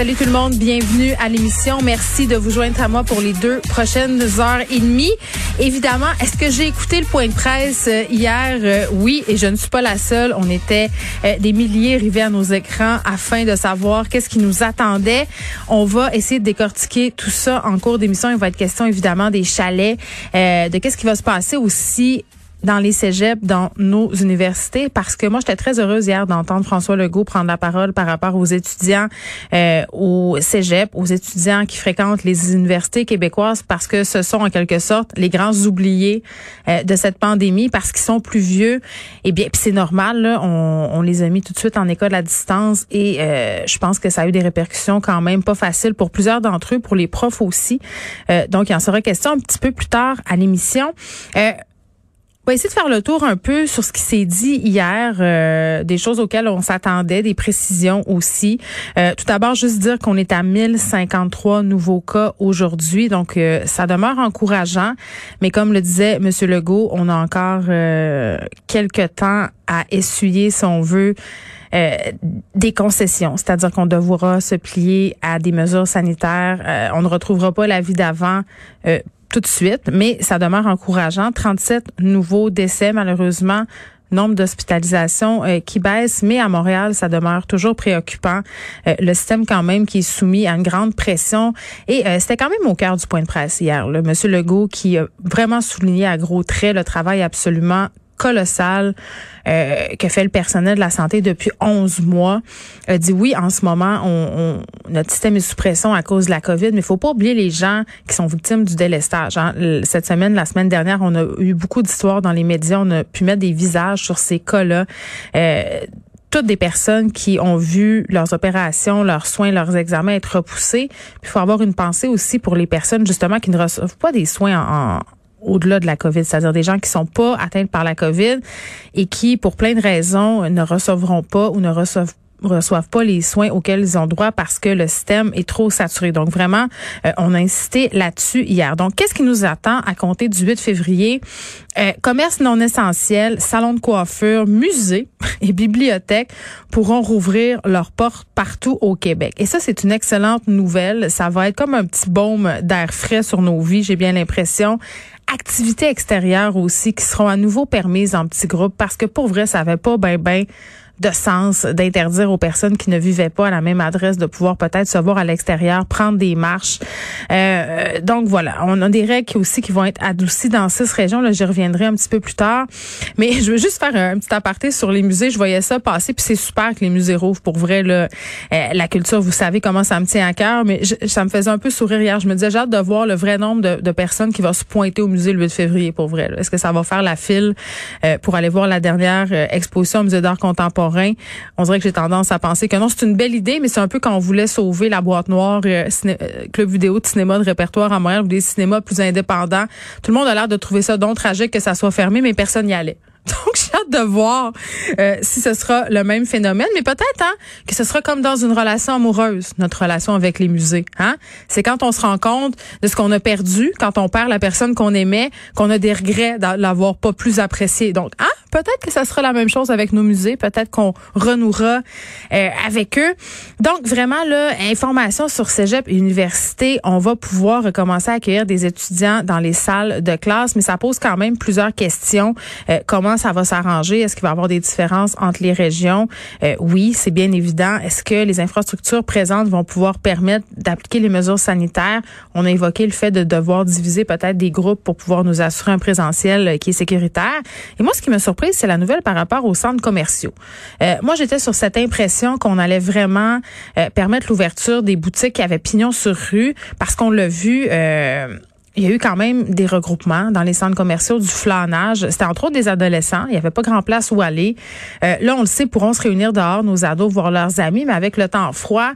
Salut tout le monde, bienvenue à l'émission. Merci de vous joindre à moi pour les deux prochaines heures et demie. Évidemment, est-ce que j'ai écouté le point de presse euh, hier? Euh, oui, et je ne suis pas la seule. On était euh, des milliers rivés à nos écrans afin de savoir qu'est-ce qui nous attendait. On va essayer de décortiquer tout ça en cours d'émission. Il va être question évidemment des chalets, de qu'est-ce qui va se passer aussi dans les cégeps, dans nos universités, parce que moi, j'étais très heureuse hier d'entendre François Legault prendre la parole par rapport aux étudiants euh, au cégep, aux étudiants qui fréquentent les universités québécoises, parce que ce sont en quelque sorte les grands oubliés euh, de cette pandémie, parce qu'ils sont plus vieux. Et bien, puis c'est normal, là, on, on les a mis tout de suite en école à distance, et euh, je pense que ça a eu des répercussions quand même pas faciles pour plusieurs d'entre eux, pour les profs aussi. Euh, donc, il en sera question un petit peu plus tard à l'émission. On va essayer de faire le tour un peu sur ce qui s'est dit hier, euh, des choses auxquelles on s'attendait, des précisions aussi. Euh, tout d'abord, juste dire qu'on est à 1053 nouveaux cas aujourd'hui, donc euh, ça demeure encourageant. Mais comme le disait M. Legault, on a encore euh, quelques temps à essuyer, si on veut, euh, des concessions, c'est-à-dire qu'on devra se plier à des mesures sanitaires. Euh, on ne retrouvera pas la vie d'avant. euh, tout de suite, mais ça demeure encourageant. 37 nouveaux décès, malheureusement. Nombre d'hospitalisations euh, qui baisse, mais à Montréal, ça demeure toujours préoccupant. Euh, le système quand même qui est soumis à une grande pression. Et euh, c'était quand même au cœur du point de presse hier. Là. Monsieur Legault qui a vraiment souligné à gros traits le travail absolument colossal euh, que fait le personnel de la santé depuis 11 mois. A dit oui, en ce moment, on, on- notre système est sous pression à cause de la COVID, mais il faut pas oublier les gens qui sont victimes du délestage. hein. Cette semaine, la semaine dernière, on a eu beaucoup d'histoires dans les médias. On a pu mettre des visages sur ces cas-là. Euh, toutes des personnes qui ont vu leurs opérations, leurs soins, leurs examens être repoussés. Il faut avoir une pensée aussi pour les personnes justement qui ne reçoivent pas des soins en- au-delà de la COVID, c'est-à-dire des gens qui sont pas atteints par la COVID et qui, pour plein de raisons, ne recevront pas ou ne reçoivent reçoivent pas les soins auxquels ils ont droit parce que le système est trop saturé. Donc vraiment, euh, on a insisté là-dessus hier. Donc qu'est-ce qui nous attend à compter du 8 février? Euh, Commerce non essentiel, salon de coiffure, musée et bibliothèques pourront rouvrir leurs portes partout au Québec. Et ça, c'est une excellente nouvelle. Ça va être comme un petit baume d'air frais sur nos vies, j'ai bien l'impression activités extérieures aussi qui seront à nouveau permises en petits groupes parce que pour vrai, ça avait pas ben ben de sens d'interdire aux personnes qui ne vivaient pas à la même adresse de pouvoir peut-être se voir à l'extérieur, prendre des marches. Euh, donc voilà, on a des règles aussi qui vont être adoucies dans six régions. Là, j'y reviendrai un petit peu plus tard. Mais je veux juste faire un petit aparté sur les musées. Je voyais ça passer, puis c'est super que les musées rouvrent. Pour vrai, là, euh, la culture, vous savez comment ça me tient à cœur, mais je- ça me faisait un peu sourire hier. Je me disais, j'ai hâte de voir le vrai nombre de, personnes qui vont se pointer au musée le 8 février, pour vrai. Est-ce que ça va faire la file euh, pour aller voir la dernière euh, exposition au musée d'art contemporain? On dirait que j'ai tendance à penser que non, c'est une belle idée, mais c'est un peu quand on voulait sauver la boîte noire euh, euh, club vidéo de cinéma de répertoire à Montréal ou des cinémas plus indépendants. Tout le monde a l'air de trouver ça donc tragique que ça soit fermé, mais personne n'y allait. Donc, j'ai hâte de voir euh, si ce sera le même phénomène, mais peut-être hein, que ce sera comme dans une relation amoureuse, notre relation avec les musées. Hein? C'est quand on se rend compte de ce qu'on a perdu, quand on perd la personne qu'on aimait, qu'on a des regrets de pas plus apprécié. Donc, hein, peut-être que ça sera la même chose avec nos musées, peut-être qu'on renouera euh, avec eux. Donc, vraiment, là, information sur Cégep et Université, on va pouvoir recommencer à accueillir des étudiants dans les salles de classe, mais ça pose quand même plusieurs questions. Euh, comment ça va s'arranger? Est-ce qu'il va y avoir des différences entre les régions? Euh, oui, c'est bien évident. Est-ce que les infrastructures présentes vont pouvoir permettre d'appliquer les mesures sanitaires? On a évoqué le fait de devoir diviser peut-être des groupes pour pouvoir nous assurer un présentiel euh, qui est sécuritaire. Et moi, ce qui m'a surprise, c'est la nouvelle par rapport aux centres commerciaux. Euh, moi, j'étais sur cette impression qu'on allait vraiment permettre l'ouverture des boutiques qui avaient pignon sur rue parce qu'on l'a vu. Euh, il y a eu quand même des regroupements dans les centres commerciaux, du flânage. C'était entre autres des adolescents. Il n'y avait pas grand place où aller. Euh, là, on le sait, pourront se réunir dehors, nos ados, voir leurs amis, mais avec le temps froid,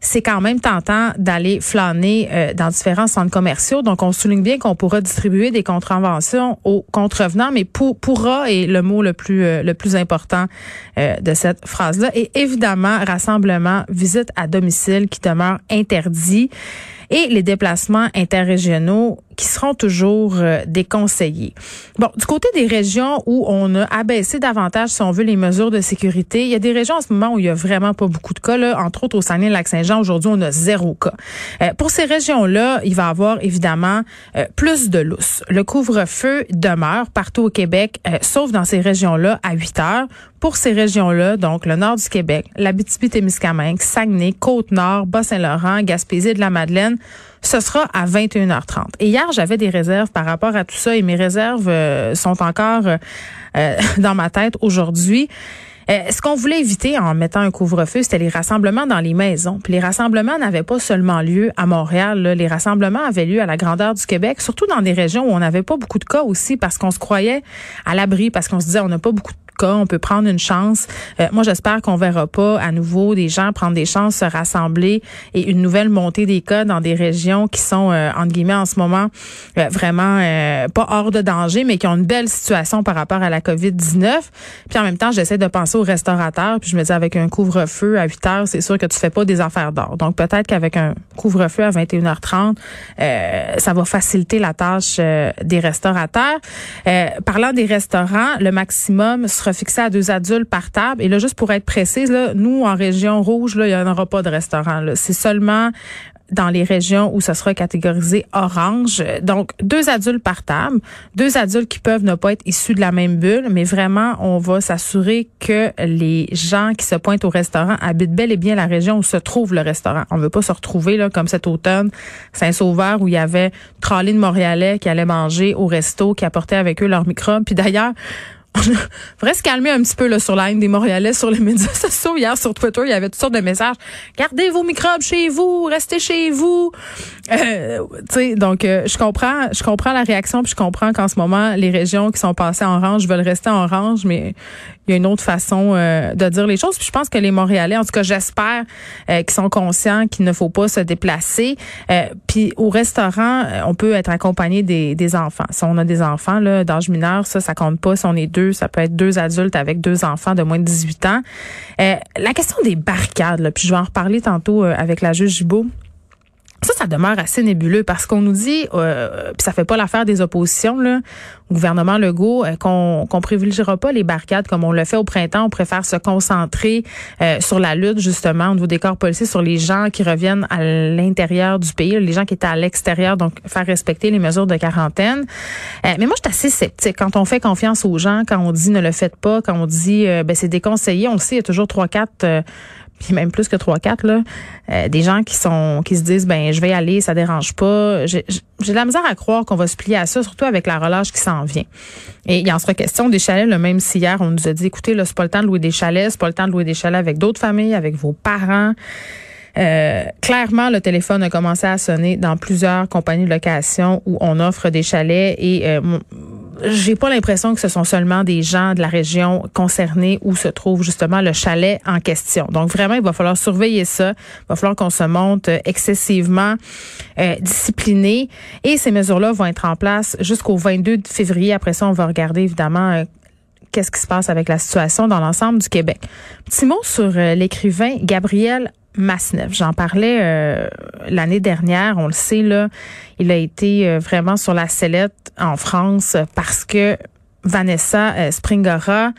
c'est quand même tentant d'aller flâner euh, dans différents centres commerciaux. Donc, on souligne bien qu'on pourra distribuer des contraventions aux contrevenants, mais pour, pourra est le mot le plus euh, le plus important de cette phrase-là. Et évidemment, rassemblement, visite à domicile qui demeure interdit et les déplacements interrégionaux qui seront toujours euh, déconseillés. Bon, du côté des régions où on a abaissé davantage, si on veut, les mesures de sécurité, il y a des régions en ce moment où il y a vraiment pas beaucoup de cas. Là. Entre autres, au Saguenay-Lac-Saint-Jean, aujourd'hui, on a zéro cas. Euh, pour ces régions-là, il va y avoir évidemment euh, plus de lousse. Le couvre-feu demeure partout au Québec, sauf dans ces régions-là à 8 heures. Pour ces régions-là, donc le nord du Québec, l'Abitibi-Témiscamingue, Saguenay, Côte-Nord, Bas-Saint-Laurent, Gaspésie de la Madeleine, ce sera à 21h30. Et hier, j'avais des réserves par rapport à tout ça et mes réserves euh, sont encore euh, euh, dans ma tête aujourd'hui. ce qu'on voulait éviter en mettant un couvre-feu, c'était les rassemblements dans les maisons. Les rassemblements n'avaient pas seulement lieu à Montréal. Les rassemblements avaient lieu à la grandeur du Québec, surtout dans des régions où on n'avait pas beaucoup de cas aussi, parce qu'on se croyait à l'abri, parce qu'on se disait on n'a pas beaucoup de on peut prendre une chance. Euh, moi, j'espère qu'on verra pas à nouveau des gens prendre des chances, se rassembler et une nouvelle montée des cas dans des régions qui sont, euh, entre guillemets, en ce moment, euh, vraiment pas hors de danger, mais qui ont une belle situation par rapport à la COVID-19. Puis en même temps, j'essaie de penser aux restaurateurs, puis je me dis, avec un couvre-feu à 8 heures, c'est sûr que tu fais pas des affaires d'or. Donc peut-être qu'avec un couvre-feu à 21h30, ça va faciliter la tâche des restaurateurs. parlant des restaurants, le maximum sera fixé à deux adultes par table. Et là, juste pour être précise, là, nous, en région rouge, là, il n'y en aura pas de restaurant. C'est seulement dans les régions où ça sera catégorisé orange. Donc, deux adultes par table, deux adultes qui peuvent ne pas être issus de la même bulle, mais vraiment, on va s'assurer que les gens qui se pointent au restaurant habitent bel et bien la région où se trouve le restaurant. On veut pas se retrouver, là, comme cet automne, Saint-Sauveur, où il y avait trolley de Montréalais qui allaient manger au resto, qui apportaient avec eux leurs microbes. Puis d'ailleurs, faudrait se calmer un petit peu là, sur la haine des Montréalais sur les médias sociaux. Hier, sur Twitter, il y avait toutes sortes de messages. Gardez vos microbes chez vous, restez chez vous. Euh, donc, euh, je comprends je comprends la réaction, puis je comprends qu'en ce moment, les régions qui sont passées en orange veulent rester en orange, mais il y a une autre façon euh, de dire les choses. Puis je pense que les Montréalais, en tout cas, j'espère euh, qu'ils sont conscients qu'il ne faut pas se déplacer. puis au restaurant, on peut être accompagné des, des enfants. Si on a des enfants d'âge mineur, ça, ça compte pas. Si on est deux ça peut être deux adultes avec deux enfants de moins de 18 ans. Euh, la question des barricades, puis je vais en reparler tantôt euh, avec la juge Gibault. Ça, ça demeure assez nébuleux parce qu'on nous dit, euh, puis ça fait pas l'affaire des oppositions, là, au gouvernement Legault, euh, qu'on qu'on privilégiera pas les barricades comme on le fait au printemps. On préfère se concentrer euh, sur la lutte justement au niveau des corps policiers, sur les gens qui reviennent à l'intérieur du pays, les gens qui étaient à l'extérieur, donc faire respecter les mesures de quarantaine. Euh, mais moi, je suis assez sceptique quand on fait confiance aux gens, quand on dit ne le faites pas, quand on dit ben c'est déconseillé. On le sait, il y a toujours trois quatre puis même plus que trois quatre là, euh, des gens qui sont qui se disent ben je vais aller, ça dérange pas. J'ai de la misère à croire qu'on va se plier à ça, surtout avec la relâche qui s'en vient. Et il en sera question des chalets, le même si hier on nous a dit écoutez là c'est pas le temps de louer des chalets, c'est pas le temps de louer des chalets avec d'autres familles, avec vos parents. Euh, clairement, le téléphone a commencé à sonner dans plusieurs compagnies de location où on offre des chalets et euh, j'ai pas l'impression que ce sont seulement des gens de la région concernée où se trouve justement le chalet en question. Donc vraiment, il va falloir surveiller ça. Il va falloir qu'on se monte excessivement euh, discipliné. Et ces mesures-là vont être en place jusqu'au 22 février. Après ça, on va regarder évidemment euh, qu'est-ce qui se passe avec la situation dans l'ensemble du Québec. Petit mot sur euh, l'écrivain Gabriel J'en parlais euh, l'année dernière, on le sait là, il a été euh, vraiment sur la sellette en France parce que Vanessa Springora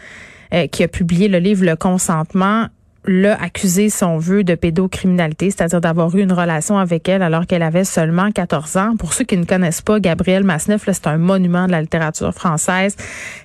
qui a publié le livre Le consentement l'a accusé, si on veut, de pédocriminalité, c'est-à-dire d'avoir eu une relation avec elle alors qu'elle avait seulement 14 ans. Pour ceux qui ne connaissent pas, Gabriel Masneff, c'est un monument de la littérature française.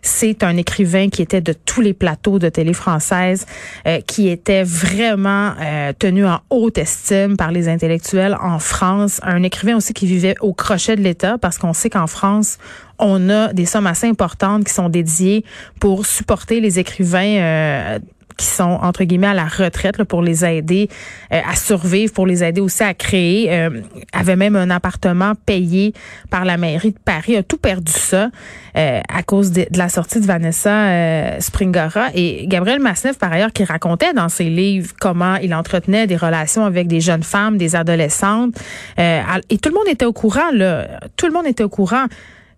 C'est un écrivain qui était de tous les plateaux de télé française, euh, qui était vraiment euh, tenu en haute estime par les intellectuels en France. Un écrivain aussi qui vivait au crochet de l'État, parce qu'on sait qu'en France, on a des sommes assez importantes qui sont dédiées pour supporter les écrivains euh, qui sont entre guillemets à la retraite là, pour les aider euh, à survivre, pour les aider aussi à créer. Euh, avait même un appartement payé par la mairie de Paris, a tout perdu ça euh, à cause de, la sortie de Vanessa euh, Springora et Gabriel Masneff par ailleurs qui racontait dans ses livres comment il entretenait des relations avec des jeunes femmes, des adolescentes et tout le monde était au courant là, tout le monde était au courant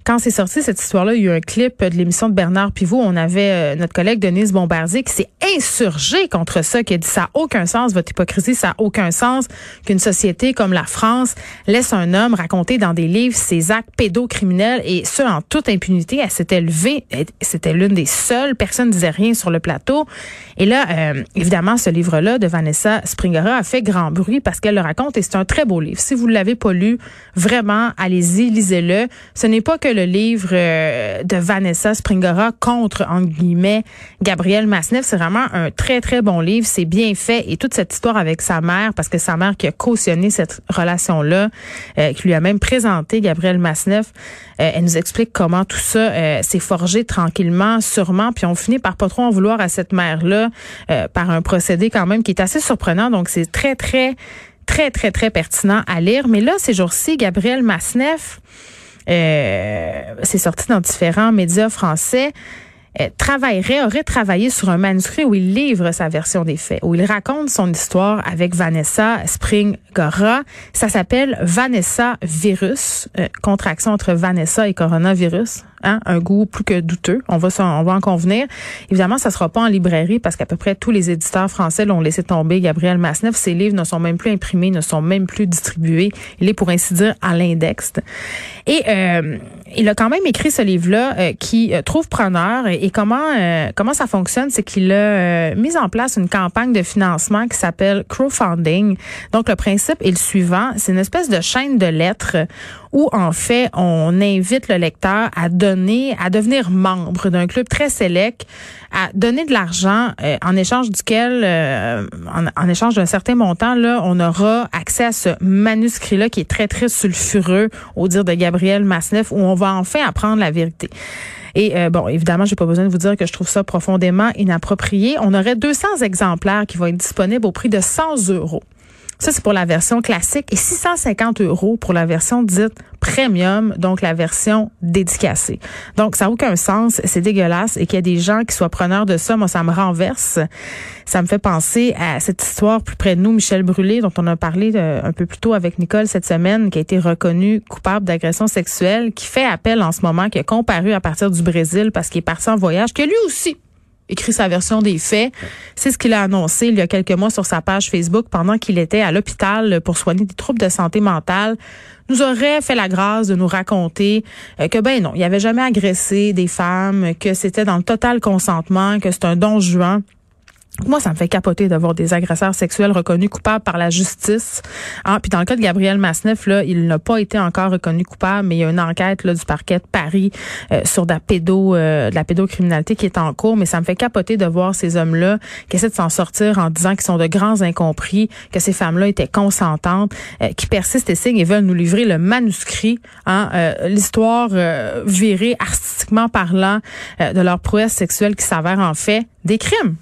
quand c'est sorti cette histoire-là, il y a eu un clip de l'émission de Bernard Pivot. On avait euh, notre collègue Denise Bombardier qui s'est insurgé contre ça, qui a dit ça n'a aucun sens, votre hypocrisie, ça n'a aucun sens qu'une société comme la France laisse un homme raconter dans des livres ses actes pédocriminels et ce en toute impunité. Elle s'était levée, c'était l'une des seules, personne ne disait rien sur le plateau. Et là, euh, évidemment, ce livre-là de Vanessa Springora a fait grand bruit parce qu'elle le raconte et c'est un très beau livre. Si vous ne l'avez pas lu, vraiment, allez-y, lisez-le. Ce n'est pas que le livre euh, de Vanessa Springora contre, en guillemets, Gabriel Masneff. C'est vraiment un très, très bon livre. C'est bien fait. Et toute cette histoire avec sa mère, parce que sa mère qui a cautionné cette relation-là, euh, qui lui a même présenté Gabriel Masneff, euh, elle nous explique comment tout ça s'est forgé tranquillement, sûrement. Puis on finit par pas trop en vouloir à cette mère-là par un procédé quand même qui est assez surprenant. Donc c'est très, très très, très, très pertinent à lire. Mais là, ces jours-ci, Gabriel Masneff, euh, c'est sorti dans différents médias français, euh, travaillerait, aurait travaillé sur un manuscrit où il livre sa version des faits, où il raconte son histoire avec Vanessa Spring-Gora. Ça s'appelle Vanessa Virus, euh, contraction entre Vanessa et coronavirus. Hein, un goût plus que douteux. On va, on va en convenir. Évidemment, ça sera pas en librairie parce qu'à peu près tous les éditeurs français l'ont laissé tomber. Gabriel Masneff, ses livres ne sont même plus imprimés, ne sont même plus distribués. Il est pour ainsi dire à l'index. Et euh, il a quand même écrit ce livre-là euh, qui euh, trouve preneur. Et, comment comment ça fonctionne, c'est qu'il a mis en place une campagne de financement qui s'appelle crowdfunding. Donc le principe est le suivant c'est une espèce de chaîne de lettres où en fait on invite le lecteur à donner, à devenir membre d'un club très sélect, à donner de l'argent euh, en échange duquel, euh, en, échange d'un certain montant, là, on aura accès à ce manuscrit-là qui est très très sulfureux, au dire de Gabriel Masneff, où on va enfin apprendre la vérité. Et euh, bon, évidemment, j'ai pas besoin de vous dire que je trouve ça profondément inapproprié. On aurait 200 exemplaires qui vont être disponibles au prix de 100 euros. Ça, c'est pour la version classique et 650 euros pour la version dite premium, donc la version dédicacée. Donc, ça n'a aucun sens, c'est dégueulasse et qu'il y a des gens qui soient preneurs de ça, moi, ça me renverse. Ça me fait penser à cette histoire plus près de nous, Michel Brûlé, dont on a parlé euh, un peu plus tôt avec Nicole cette semaine, qui a été reconnu coupable d'agression sexuelle, qui fait appel en ce moment, qui a comparu à partir du Brésil parce qu'il est parti en voyage, que lui aussi écrit sa version des faits. C'est ce qu'il a annoncé il y a quelques mois sur sa page Facebook pendant qu'il était à l'hôpital pour soigner des troubles de santé mentale. Nous aurait fait la grâce de nous raconter euh, que ben non, il avait jamais agressé des femmes, que c'était dans le total consentement, que c'est un don juin. Moi, ça me fait capoter d'avoir des agresseurs sexuels reconnus coupables par la justice. Ah, puis dans le cas de Gabriel Masneff, là, il n'a pas été encore reconnu coupable, mais il y a une enquête là, du parquet de Paris euh, sur de euh, de la pédocriminalité qui est en cours. Mais ça me fait capoter de voir ces hommes-là qui essaient de s'en sortir en disant qu'ils sont de grands incompris, que ces femmes-là étaient consentantes, euh, qui persistent et signent et veulent nous livrer le manuscrit, hein, l'histoire virée artistiquement parlant de leur prouesse sexuelle qui s'avère en fait des crimes.